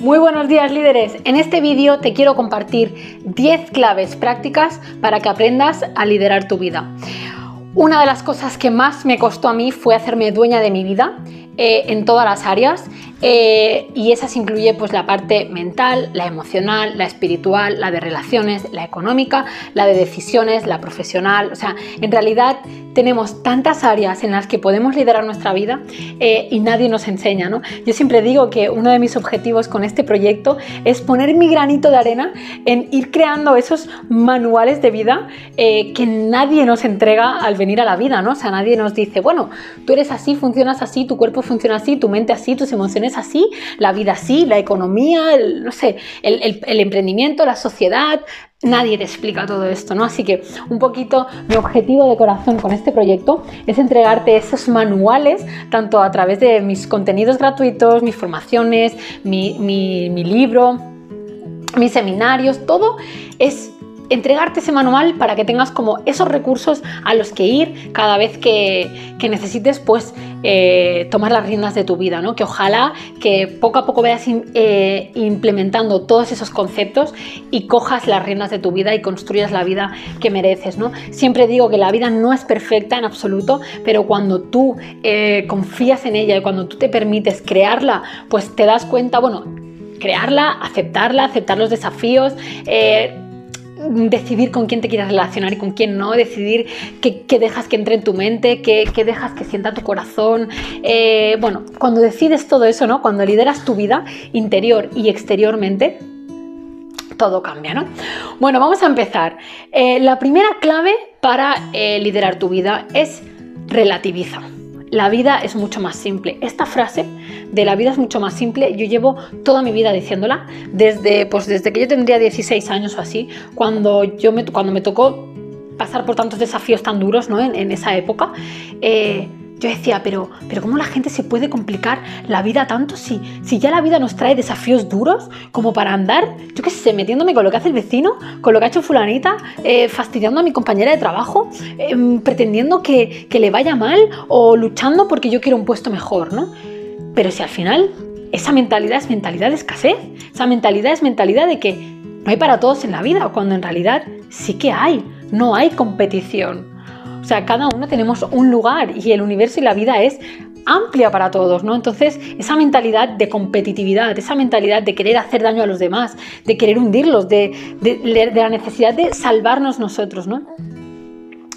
Muy buenos días líderes, en este vídeo te quiero compartir 10 claves prácticas para que aprendas a liderar tu vida. Una de las cosas que más me costó a mí fue hacerme dueña de mi vida eh, en todas las áreas eh, y esas incluye pues la parte mental, la emocional, la espiritual, la de relaciones, la económica, la de decisiones, la profesional. O sea, en realidad tenemos tantas áreas en las que podemos liderar nuestra vida eh, y nadie nos enseña, ¿no? Yo siempre digo que uno de mis objetivos con este proyecto es poner mi granito de arena en ir creando esos manuales de vida eh, que nadie nos entrega al venir a la vida, ¿no? O sea, nadie nos dice, bueno, tú eres así, funcionas así, tu cuerpo funciona así, tu mente así, tus emociones así, la vida así, la economía, no sé, el emprendimiento, la sociedad, Nadie te explica todo esto, ¿no? Así que un poquito mi objetivo de corazón con este proyecto es entregarte esos manuales, tanto a través de mis contenidos gratuitos, mis formaciones, mi, mi libro, mis seminarios, todo es entregarte ese manual para que tengas como esos recursos a los que ir cada vez que, necesites pues eh, tomar las riendas de tu vida, ¿no? Que ojalá que poco a poco vayas eh, implementando todos esos conceptos y cojas las riendas de tu vida y construyas la vida que mereces, ¿no? Siempre digo que la vida no es perfecta en absoluto, pero cuando tú eh, confías en ella y cuando tú te permites crearla, pues te das cuenta, bueno, crearla, aceptarla, aceptar los desafíos, decidir con quién te quieres relacionar y con quién no, decidir qué, dejas que entre en tu mente, qué, dejas que sienta tu corazón. Eh, bueno, cuando decides todo eso, ¿no? Cuando lideras tu vida interior y exteriormente, todo cambia, ¿no? Bueno, vamos a empezar. Eh, la primera clave para eh, liderar tu vida es relativiza la vida es mucho más simple. Esta frase de la vida es mucho más simple, yo llevo toda mi vida diciéndola, desde, pues desde que yo tendría 16 años o así, cuando, yo me, cuando me tocó pasar por tantos desafíos tan duros ¿no? en, esa época. Eh, yo decía, pero, pero ¿cómo la gente se puede complicar la vida tanto si, si ya la vida nos trae desafíos duros como para andar, yo qué sé, metiéndome con lo que hace el vecino, con lo que ha hecho fulanita, eh, fastidiando a mi compañera de trabajo, em, pretendiendo que, que le vaya mal o luchando porque yo quiero un puesto mejor, ¿no? Pero si al final esa mentalidad es mentalidad de escasez, esa mentalidad es mentalidad de que no hay para todos en la vida, cuando en realidad sí que hay, no hay competición. O sea, cada uno tenemos un lugar y el universo y la vida es amplia para todos, ¿no? Entonces, esa mentalidad de competitividad, esa mentalidad de querer hacer daño a los demás, de querer hundirlos, de, la necesidad de salvarnos nosotros, ¿no?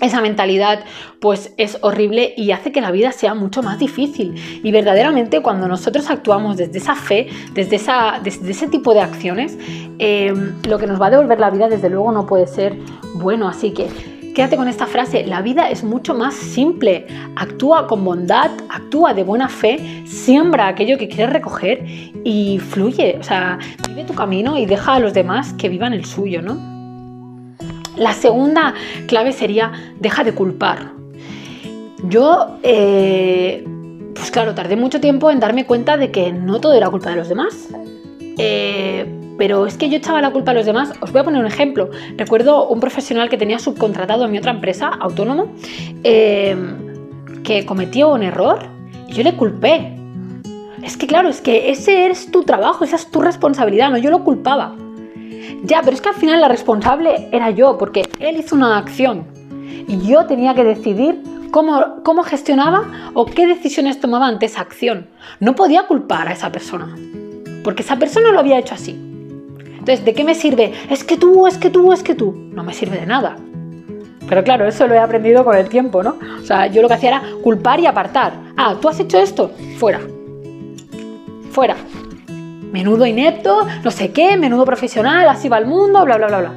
Esa mentalidad pues es horrible y hace que la vida sea mucho más difícil. Y verdaderamente cuando nosotros actuamos desde esa fe, desde, ese tipo de acciones, eh, lo que nos va a devolver la vida desde luego no puede ser bueno. Así que Quédate con esta frase, la vida es mucho más simple. Actúa con bondad, actúa de buena fe, siembra aquello que quieres recoger y fluye. O sea, vive tu camino y deja a los demás que vivan el suyo, ¿no? La segunda clave sería, deja de culpar. Yo, eh, pues claro, tardé mucho tiempo en darme cuenta de que no todo era culpa de los demás. Eh, pero es que yo echaba la culpa a los demás. Os voy a poner un ejemplo. Recuerdo un profesional que tenía subcontratado en mi otra empresa, autónomo, eh, que cometió un error y yo le culpé. Es que claro, es que ese es tu trabajo, esa es tu responsabilidad, no yo lo culpaba. Ya, pero es que al final la responsable era yo, porque él hizo una acción y yo tenía que decidir cómo, cómo gestionaba o qué decisiones tomaba ante esa acción. No podía culpar a esa persona, porque esa persona lo había hecho así. Entonces, ¿de qué me sirve? Es que tú, es que tú, es que tú. No me sirve de nada. Pero claro, eso lo he aprendido con el tiempo, ¿no? O sea, yo lo que hacía era culpar y apartar. Ah, tú has hecho esto, fuera. Fuera. Menudo inepto, no sé qué, menudo profesional, así va el mundo, bla, bla, bla, bla.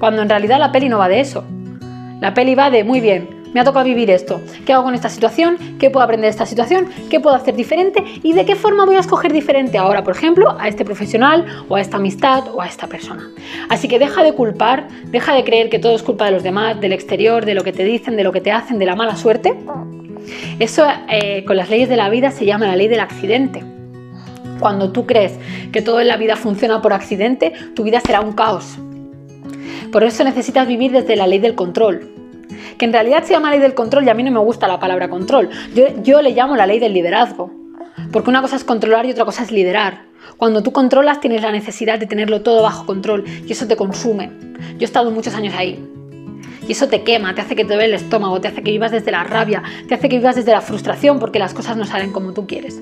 Cuando en realidad la peli no va de eso. La peli va de, muy bien, me ha tocado vivir esto. ¿Qué hago con esta situación? ¿Qué puedo aprender de esta situación? ¿Qué puedo hacer diferente? ¿Y de qué forma voy a escoger diferente ahora, por ejemplo, a este profesional o a esta amistad o a esta persona? Así que deja de culpar, deja de creer que todo es culpa de los demás, del exterior, de lo que te dicen, de lo que te hacen, de la mala suerte. Eso eh, con las leyes de la vida se llama la ley del accidente. Cuando tú crees que todo en la vida funciona por accidente, tu vida será un caos. Por eso necesitas vivir desde la ley del control, que en realidad se llama ley del control y a mí no me gusta la palabra control. Yo, le llamo la ley del liderazgo, porque una cosa es controlar y otra cosa es liderar. Cuando tú controlas tienes la necesidad de tenerlo todo bajo control y eso te consume. Yo he estado muchos años ahí. Y eso te quema, te hace que te duele el estómago, te hace que vivas desde la rabia, te hace que vivas desde la frustración porque las cosas no salen como tú quieres.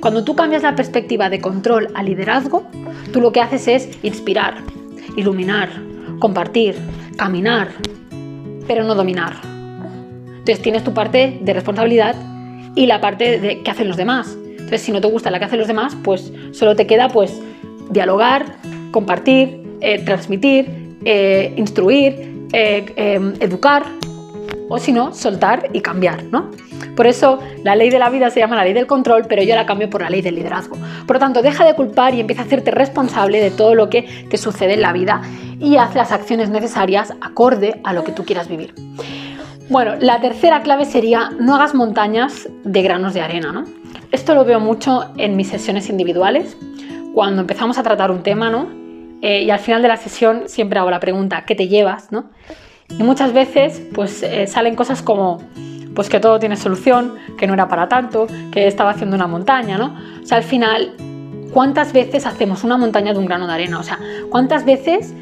Cuando tú cambias la perspectiva de control a liderazgo, tú lo que haces es inspirar, iluminar, compartir, caminar, pero no dominar. Entonces tienes tu parte de responsabilidad y la parte de qué hacen los demás. Entonces si no te gusta la que hacen los demás, pues solo te queda pues dialogar, compartir, eh, transmitir, eh, instruir, eh, educar o si no, soltar y cambiar, ¿no? Por eso la ley de la vida se llama la ley del control, pero yo la cambio por la ley del liderazgo. Por lo tanto, deja de culpar y empieza a hacerte responsable de todo lo que te sucede en la vida y haz las acciones necesarias acorde a lo que tú quieras vivir. Bueno, la tercera clave sería no hagas montañas de granos de arena, ¿no? Esto lo veo mucho en mis sesiones individuales, cuando empezamos a tratar un tema, ¿no? Eh, y al final de la sesión siempre hago la pregunta, ¿qué te llevas? ¿no? Y muchas veces pues eh, salen cosas como pues que todo tiene solución, que no era para tanto, que estaba haciendo una montaña, ¿no? O sea, al final, ¿cuántas veces hacemos una montaña de un grano de arena? O sea, ¿cuántas veces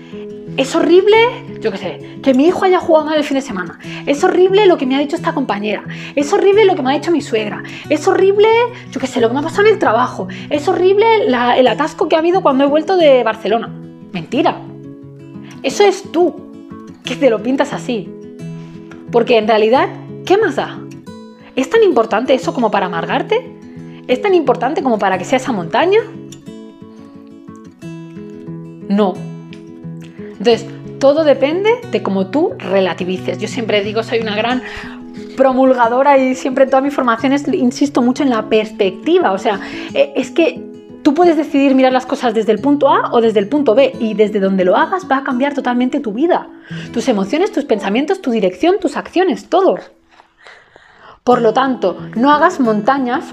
es horrible, yo qué sé, que mi hijo haya jugado mal el fin de semana. Es horrible lo que me ha dicho esta compañera. Es horrible lo que me ha dicho mi suegra. Es horrible, yo qué sé, lo que me ha pasado en el trabajo. Es horrible el atasco que ha habido cuando he vuelto de Barcelona. Mentira. Eso es tú, que te lo pintas así. Porque en realidad ¿Qué más da? ¿Es tan importante eso como para amargarte? ¿Es tan importante como para que sea esa montaña? No. Entonces, todo depende de cómo tú relativices. Yo siempre digo, soy una gran promulgadora y siempre en todas mis formaciones insisto mucho en la perspectiva. O sea, eh, es que tú puedes decidir mirar las cosas desde el punto A o desde el punto B y desde donde lo hagas va a cambiar totalmente tu vida. Tus emociones, tus pensamientos, tu dirección, tus acciones, todo. Por lo tanto, no hagas montañas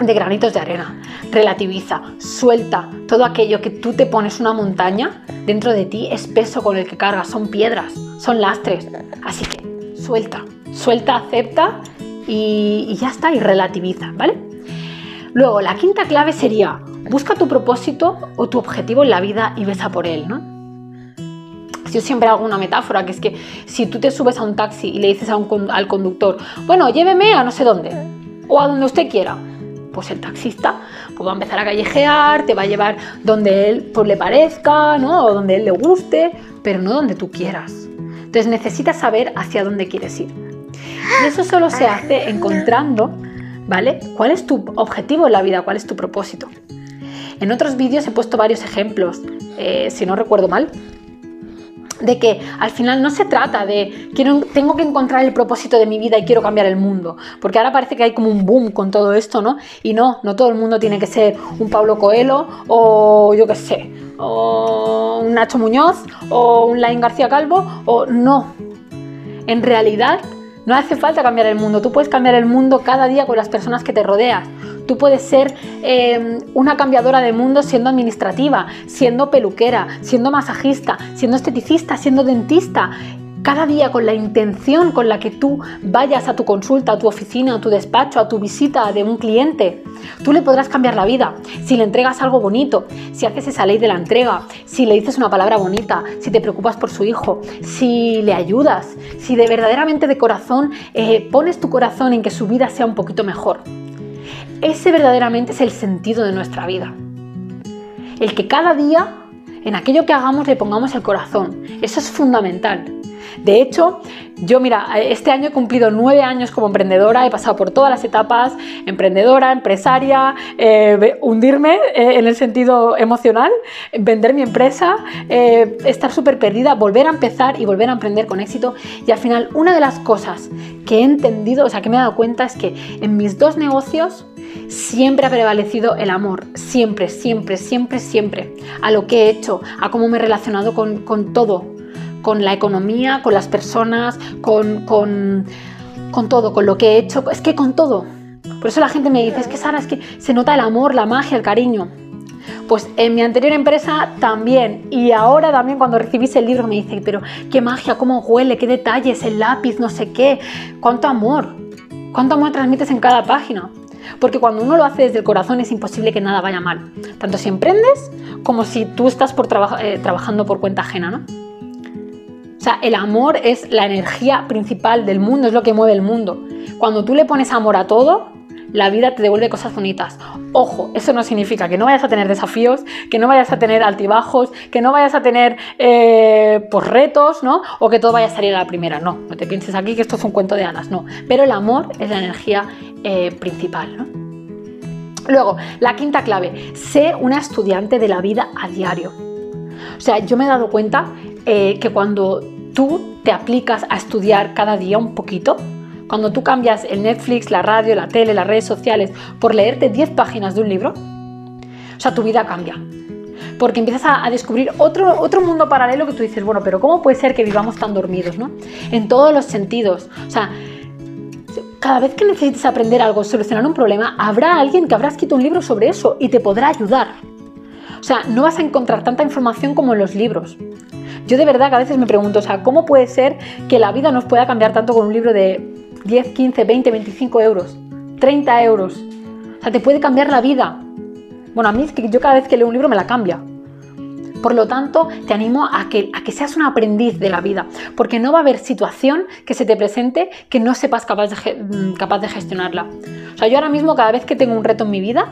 de granitos de arena. Relativiza, suelta todo aquello que tú te pones una montaña dentro de ti es peso con el que cargas, son piedras, son lastres. Así que suelta, suelta, acepta y, y ya está, y relativiza, ¿vale? Luego, la quinta clave sería busca tu propósito o tu objetivo en la vida y besa por él, ¿no? Yo siempre hago una metáfora, que es que si tú te subes a un taxi y le dices al conductor, bueno, lléveme a no sé dónde, o a donde usted quiera, pues el taxista pues va a empezar a callejear, te va a llevar donde él pues, le parezca, ¿no? o donde él le guste, pero no donde tú quieras. Entonces necesitas saber hacia dónde quieres ir. Y eso solo se hace encontrando, ¿vale? ¿Cuál es tu objetivo en la vida? ¿Cuál es tu propósito? En otros vídeos he puesto varios ejemplos, eh, si no recuerdo mal, de que al final no se trata de quiero, tengo que encontrar el propósito de mi vida y quiero cambiar el mundo, porque ahora parece que hay como un boom con todo esto, ¿no? Y no, no todo el mundo tiene que ser un Pablo Coelho o yo qué sé, o un Nacho Muñoz o un Lain García Calvo o no. En realidad no hace falta cambiar el mundo, tú puedes cambiar el mundo cada día con las personas que te rodeas. Tú puedes ser em, una cambiadora de mundo siendo administrativa, siendo peluquera, siendo masajista, siendo esteticista, siendo dentista. Cada día con la intención con la que tú vayas a tu consulta, a tu oficina, a tu despacho, a tu visita de un cliente, tú le podrás cambiar la vida. Si le entregas algo bonito, si haces esa ley de la entrega, si le dices una palabra bonita, si te preocupas por su hijo, si le ayudas, si de verdaderamente de corazón eh, pones tu corazón en que su vida sea un poquito mejor. Ese verdaderamente es el sentido de nuestra vida. El que cada día en aquello que hagamos le pongamos el corazón. Eso es fundamental. De hecho, yo mira, este año he cumplido nueve años como emprendedora, he pasado por todas las etapas, emprendedora, empresaria, eh, hundirme eh, en el sentido emocional, vender mi empresa, eh, estar súper perdida, volver a empezar y volver a emprender con éxito. Y al final, una de las cosas que he entendido, o sea, que me he dado cuenta es que en mis dos negocios siempre ha prevalecido el amor, siempre, siempre, siempre, siempre, a lo que he hecho, a cómo me he relacionado con, todo, con la economía, con las personas, con, con, con todo, con lo que he hecho, es que con todo. Por eso la gente me dice, es que Sara, es que se nota el amor, la magia, el cariño. Pues en mi anterior empresa también. Y ahora también cuando recibís el libro me dice, pero qué magia, cómo huele, qué detalles, el lápiz, no sé qué. Cuánto amor. Cuánto amor transmites en cada página. Porque cuando uno lo hace desde el corazón es imposible que nada vaya mal. Tanto si emprendes como si tú estás por eh, trabajando por cuenta ajena, ¿no? O sea, el amor es la energía principal del mundo, es lo que mueve el mundo. Cuando tú le pones amor a todo, la vida te devuelve cosas bonitas. Ojo, eso no significa que no vayas a tener desafíos, que no vayas a tener altibajos, que no vayas a tener eh, pues, retos, ¿no? O que todo vaya a salir a la primera. No, no te pienses aquí que esto es un cuento de hadas, no. Pero el amor es la energía eh, principal, ¿no? Luego, la quinta clave, sé una estudiante de la vida a diario. O sea, yo me he dado cuenta eh, que cuando tú te aplicas a estudiar cada día un poquito, cuando tú cambias el Netflix, la radio, la tele, las redes sociales por leerte 10 páginas de un libro, o sea, tu vida cambia. Porque empiezas a, descubrir otro, otro mundo paralelo que tú dices, bueno, pero ¿cómo puede ser que vivamos tan dormidos, no? En todos los sentidos. O sea, cada vez que necesites aprender algo, solucionar un problema, habrá alguien que habrá escrito un libro sobre eso y te podrá ayudar. O sea, no vas a encontrar tanta información como en los libros. Yo de verdad que a veces me pregunto, o sea, ¿cómo puede ser que la vida nos pueda cambiar tanto con un libro de 10, 15, 20, 25 euros, 30 euros. O sea, te puede cambiar la vida. Bueno, a mí es que yo cada vez que leo un libro me la cambia. Por lo tanto, te animo a que, a que seas un aprendiz de la vida, porque no va a haber situación que se te presente que no sepas capaz de, mm, capaz de gestionarla. O sea, yo ahora mismo cada vez que tengo un reto en mi vida,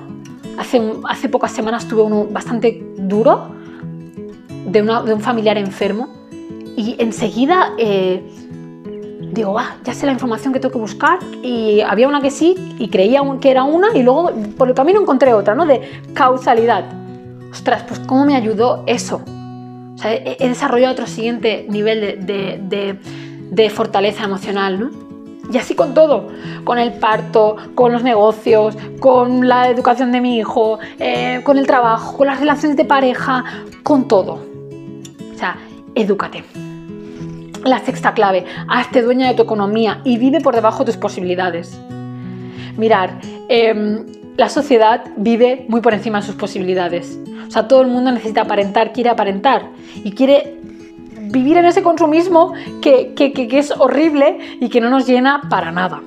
hace, hace pocas semanas tuve uno bastante duro de, de un familiar enfermo y enseguida... Eh, digo, ah, ya sé la información que tengo que buscar y había una que sí y creía que era una y luego por el camino encontré otra, ¿no? De causalidad. Ostras, pues cómo me ayudó eso. O sea, he, desarrollado otro siguiente nivel de, fortaleza emocional, ¿no? Y así con todo, con el parto, con los negocios, con la educación de mi hijo, eh, con el trabajo, con las relaciones de pareja, con todo. O sea, edúcate. La sexta clave, hazte dueña de tu economía y vive por debajo de tus posibilidades. Mirar, em, la sociedad vive muy por encima de sus posibilidades. O sea, todo el mundo necesita aparentar, quiere aparentar y quiere vivir en ese consumismo que, que es horrible y que no nos llena para nada.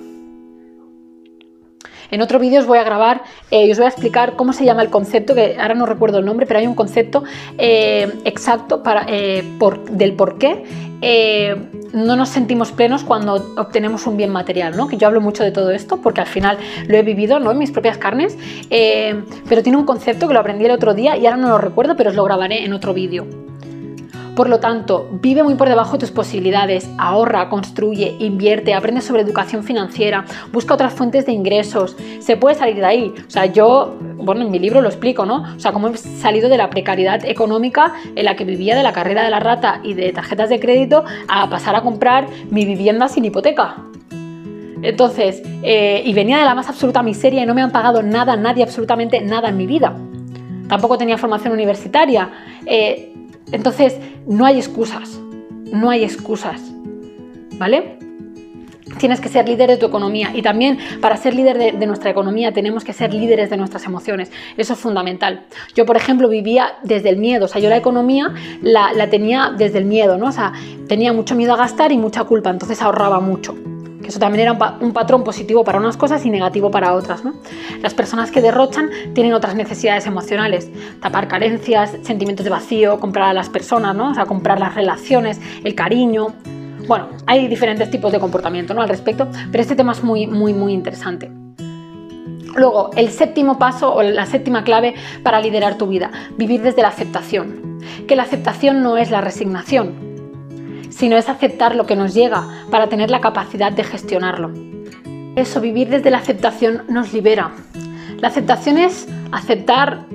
En otro vídeo os voy a grabar eh, y os voy a explicar cómo se llama el concepto, que ahora no recuerdo el nombre, pero hay un concepto eh, exacto para, eh, del por qué no nos sentimos plenos cuando obtenemos un bien material, ¿no? Que yo hablo mucho de todo esto porque al final lo he vivido ¿no? en mis propias carnes, pero tiene un concepto que lo aprendí el otro día y ahora no lo recuerdo, pero os lo grabaré en otro vídeo. Por lo tanto, vive muy por debajo de tus posibilidades, ahorra, construye, invierte, aprende sobre educación financiera, busca otras fuentes de ingresos, se puede salir de ahí. O sea, yo, bueno, en mi libro lo explico, ¿no? O sea, cómo he salido de la precariedad económica en la que vivía de la carrera de la rata y de tarjetas de crédito a pasar a comprar mi vivienda sin hipoteca. Entonces, eh, y venía de la más absoluta miseria y no me han pagado nada, nadie, absolutamente nada en mi vida. Tampoco tenía formación universitaria. Eh, entonces, no hay excusas, no hay excusas, ¿vale? Tienes que ser líder de tu economía y también para ser líder de, nuestra economía tenemos que ser líderes de nuestras emociones. Eso es fundamental. Yo, por ejemplo, vivía desde el miedo. O sea, yo la economía la, la tenía desde el miedo, ¿no? O sea, tenía mucho miedo a gastar y mucha culpa, entonces ahorraba mucho eso también era un, patrón positivo para unas cosas y negativo para otras. ¿no? Las personas que derrochan tienen otras necesidades emocionales, tapar carencias, sentimientos de vacío, comprar a las personas, ¿no? o sea, comprar las relaciones, el cariño. Bueno, hay diferentes tipos de comportamiento ¿no? al respecto, pero este tema es muy, muy, muy interesante. Luego, el séptimo paso o la séptima clave para liderar tu vida, vivir desde la aceptación. Que la aceptación no es la resignación, sino es aceptar lo que nos llega para tener la capacidad de gestionarlo. Eso, vivir desde la aceptación nos libera. La aceptación es aceptar,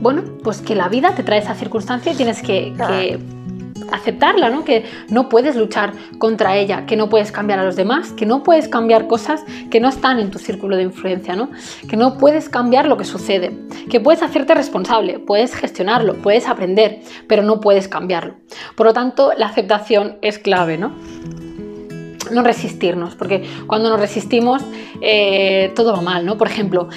bueno, pues que la vida te trae esa circunstancia y tienes que, que aceptarla, ¿no? Que no puedes luchar contra ella, que no puedes cambiar a los demás, que no puedes cambiar cosas que no están en tu círculo de influencia, ¿no? Que no puedes cambiar lo que sucede, que puedes hacerte responsable, puedes gestionarlo, puedes aprender, pero no puedes cambiarlo. Por lo tanto, la aceptación es clave, ¿no? No resistirnos, porque cuando nos resistimos eh, todo va mal, ¿no? Por ejemplo,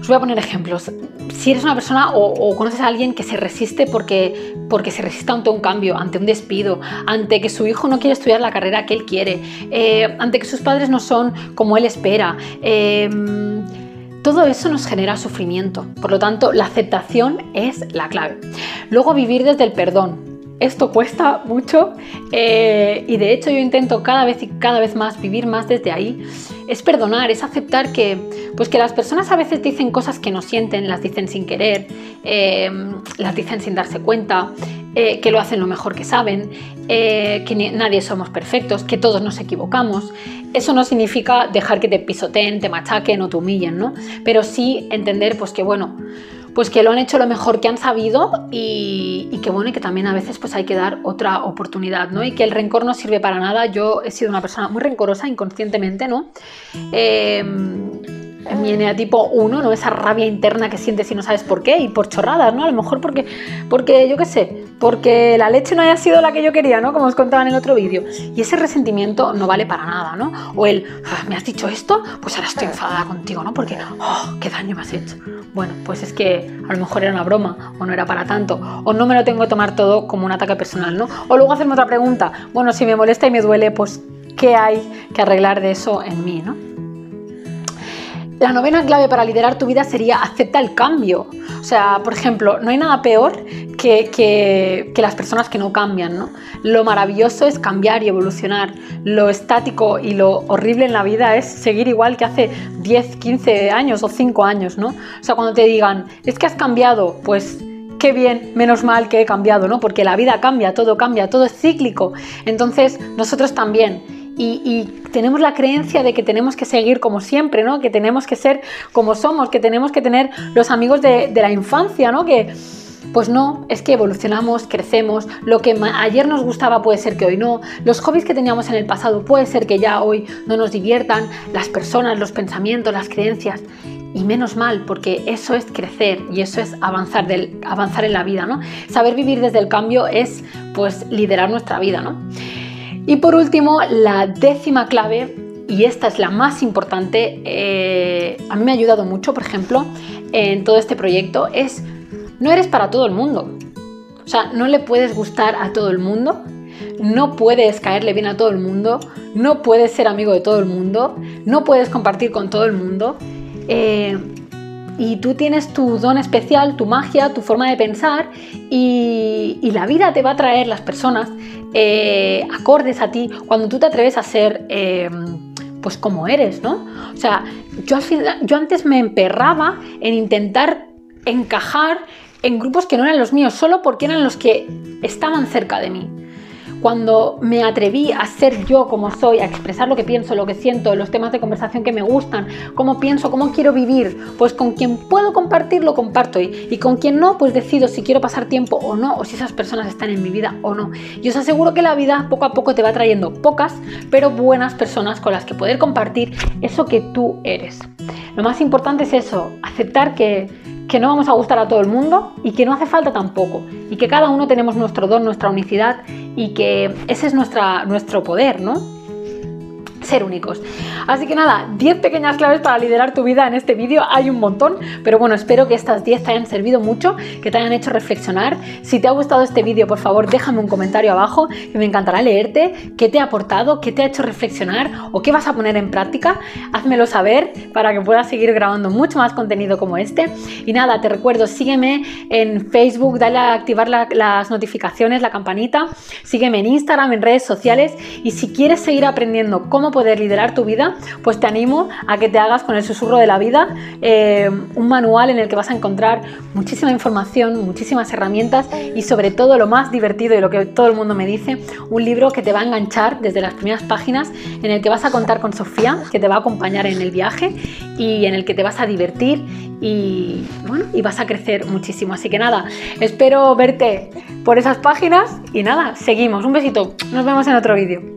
os voy a poner ejemplos si eres una persona o, conoces a alguien que se resiste porque, porque se resiste ante un cambio, ante un despido, ante que su hijo no quiere estudiar la carrera que él quiere, eh, ante que sus padres no son como él espera, eh, todo eso nos genera sufrimiento. Por lo tanto, la aceptación es la clave. Luego, vivir desde el perdón. Esto cuesta mucho eh, y de hecho yo intento cada vez y cada vez más vivir más desde ahí. Es perdonar, es aceptar que, pues que las personas a veces dicen cosas que no sienten, las dicen sin querer, eh, las dicen sin darse cuenta, eh, que lo hacen lo mejor que saben, que nadie somos perfectos, que todos nos equivocamos. Eso no significa dejar que te pisoteen, te machaquen o te humillen, ¿no? Pero sí entender pues que bueno, pues que lo han hecho lo mejor que han sabido y, que bueno, y que también a veces pues hay que dar otra oportunidad, ¿no? Y que el rencor no sirve para nada. Yo he sido una persona muy rencorosa inconscientemente, ¿no? Eh, mi eneatipo 1, ¿no? Esa rabia interna que sientes y no sabes por qué, y por chorradas, ¿no? A lo mejor porque, porque yo qué sé, porque la leche no haya sido la que yo quería, ¿no? Como os contaba en el otro vídeo. Y ese resentimiento no vale para nada, ¿no? O el, ah, ¿me has dicho esto? Pues ahora estoy enfadada contigo, ¿no? Porque, oh, qué daño me has hecho. Bueno, pues es que a lo mejor era una broma, o no era para tanto, o no me lo tengo que tomar todo como un ataque personal, ¿no? O luego hacerme otra pregunta, bueno, si me molesta y me duele, pues, ¿qué hay que arreglar de eso en mí, ¿no? La novena clave para liderar tu vida sería acepta el cambio. O sea, por ejemplo, no hay nada peor que, que, las personas que no cambian, ¿no? Lo maravilloso es cambiar y evolucionar. Lo estático y lo horrible en la vida es seguir igual que hace 10, 15 años o 5 años, ¿no? O sea, cuando te digan, es que has cambiado, pues qué bien, menos mal que he cambiado, ¿no? Porque la vida cambia, todo cambia, todo es cíclico. Entonces, nosotros también y, tenemos la creencia de que tenemos que seguir como siempre, ¿no? Que tenemos que ser como somos, que tenemos que tener los amigos de, la infancia, ¿no? Que, pues no, es que evolucionamos, crecemos, lo que ayer nos gustaba puede ser que hoy no, los hobbies que teníamos en el pasado puede ser que ya hoy no nos diviertan, las personas, los pensamientos, las creencias. Y menos mal, porque eso es crecer y eso es avanzar, avanzar en la vida, ¿no? Saber vivir desde el cambio es, pues, liderar nuestra vida, ¿no? Y por último, la décima clave, y esta es la más importante, eh, a mí me ha ayudado mucho, por ejemplo, en todo este proyecto, es no eres para todo el mundo. O sea, no le puedes gustar a todo el mundo, no puedes caerle bien a todo el mundo, no puedes ser amigo de todo el mundo, no puedes compartir con todo el mundo. Eh, y tú tienes tu don especial, tu magia, tu forma de pensar y, la vida te va a traer las personas eh, acordes a ti cuando tú te atreves a ser eh, pues como eres, ¿no? O sea, yo, yo antes me emperraba en intentar encajar en grupos que no eran los míos, solo porque eran los que estaban cerca de mí cuando me atreví a ser yo como soy, a expresar lo que pienso, lo que siento, los temas de conversación que me gustan, cómo pienso, cómo quiero vivir, pues con quien puedo compartir lo comparto y, con quien no, pues decido si quiero pasar tiempo o no, o si esas personas están en mi vida o no. Y os aseguro que la vida poco a poco te va trayendo pocas, pero buenas personas con las que poder compartir eso que tú eres. Lo más importante es eso, aceptar que que no vamos a gustar a todo el mundo y que no hace falta tampoco, y que cada uno tenemos nuestro don, nuestra unicidad y que ese es nuestra, nuestro poder, ¿no? Ser únicos. Así que nada, 10 pequeñas claves para liderar tu vida en este vídeo. Hay un montón, pero bueno, espero que estas 10 te hayan servido mucho, que te hayan hecho reflexionar. Si te ha gustado este vídeo, por favor, déjame un comentario abajo, que me encantará leerte, qué te ha aportado, qué te ha hecho reflexionar o qué vas a poner en práctica. Házmelo saber para que pueda seguir grabando mucho más contenido como este. Y nada, te recuerdo, sígueme en Facebook, dale a activar las notificaciones, la campanita, sígueme en Instagram, en redes sociales y si quieres seguir aprendiendo cómo poder liderar tu vida, pues te animo a que te hagas con el susurro de la vida eh, un manual en el que vas a encontrar muchísima información, muchísimas herramientas y sobre todo lo más divertido y lo que todo el mundo me dice, un libro que te va a enganchar desde las primeras páginas, en el que vas a contar con Sofía, que te va a acompañar en el viaje y en el que te vas a divertir y bueno, y vas a crecer muchísimo. Así que nada, espero verte por esas páginas y nada, seguimos. Un besito, nos vemos en otro vídeo.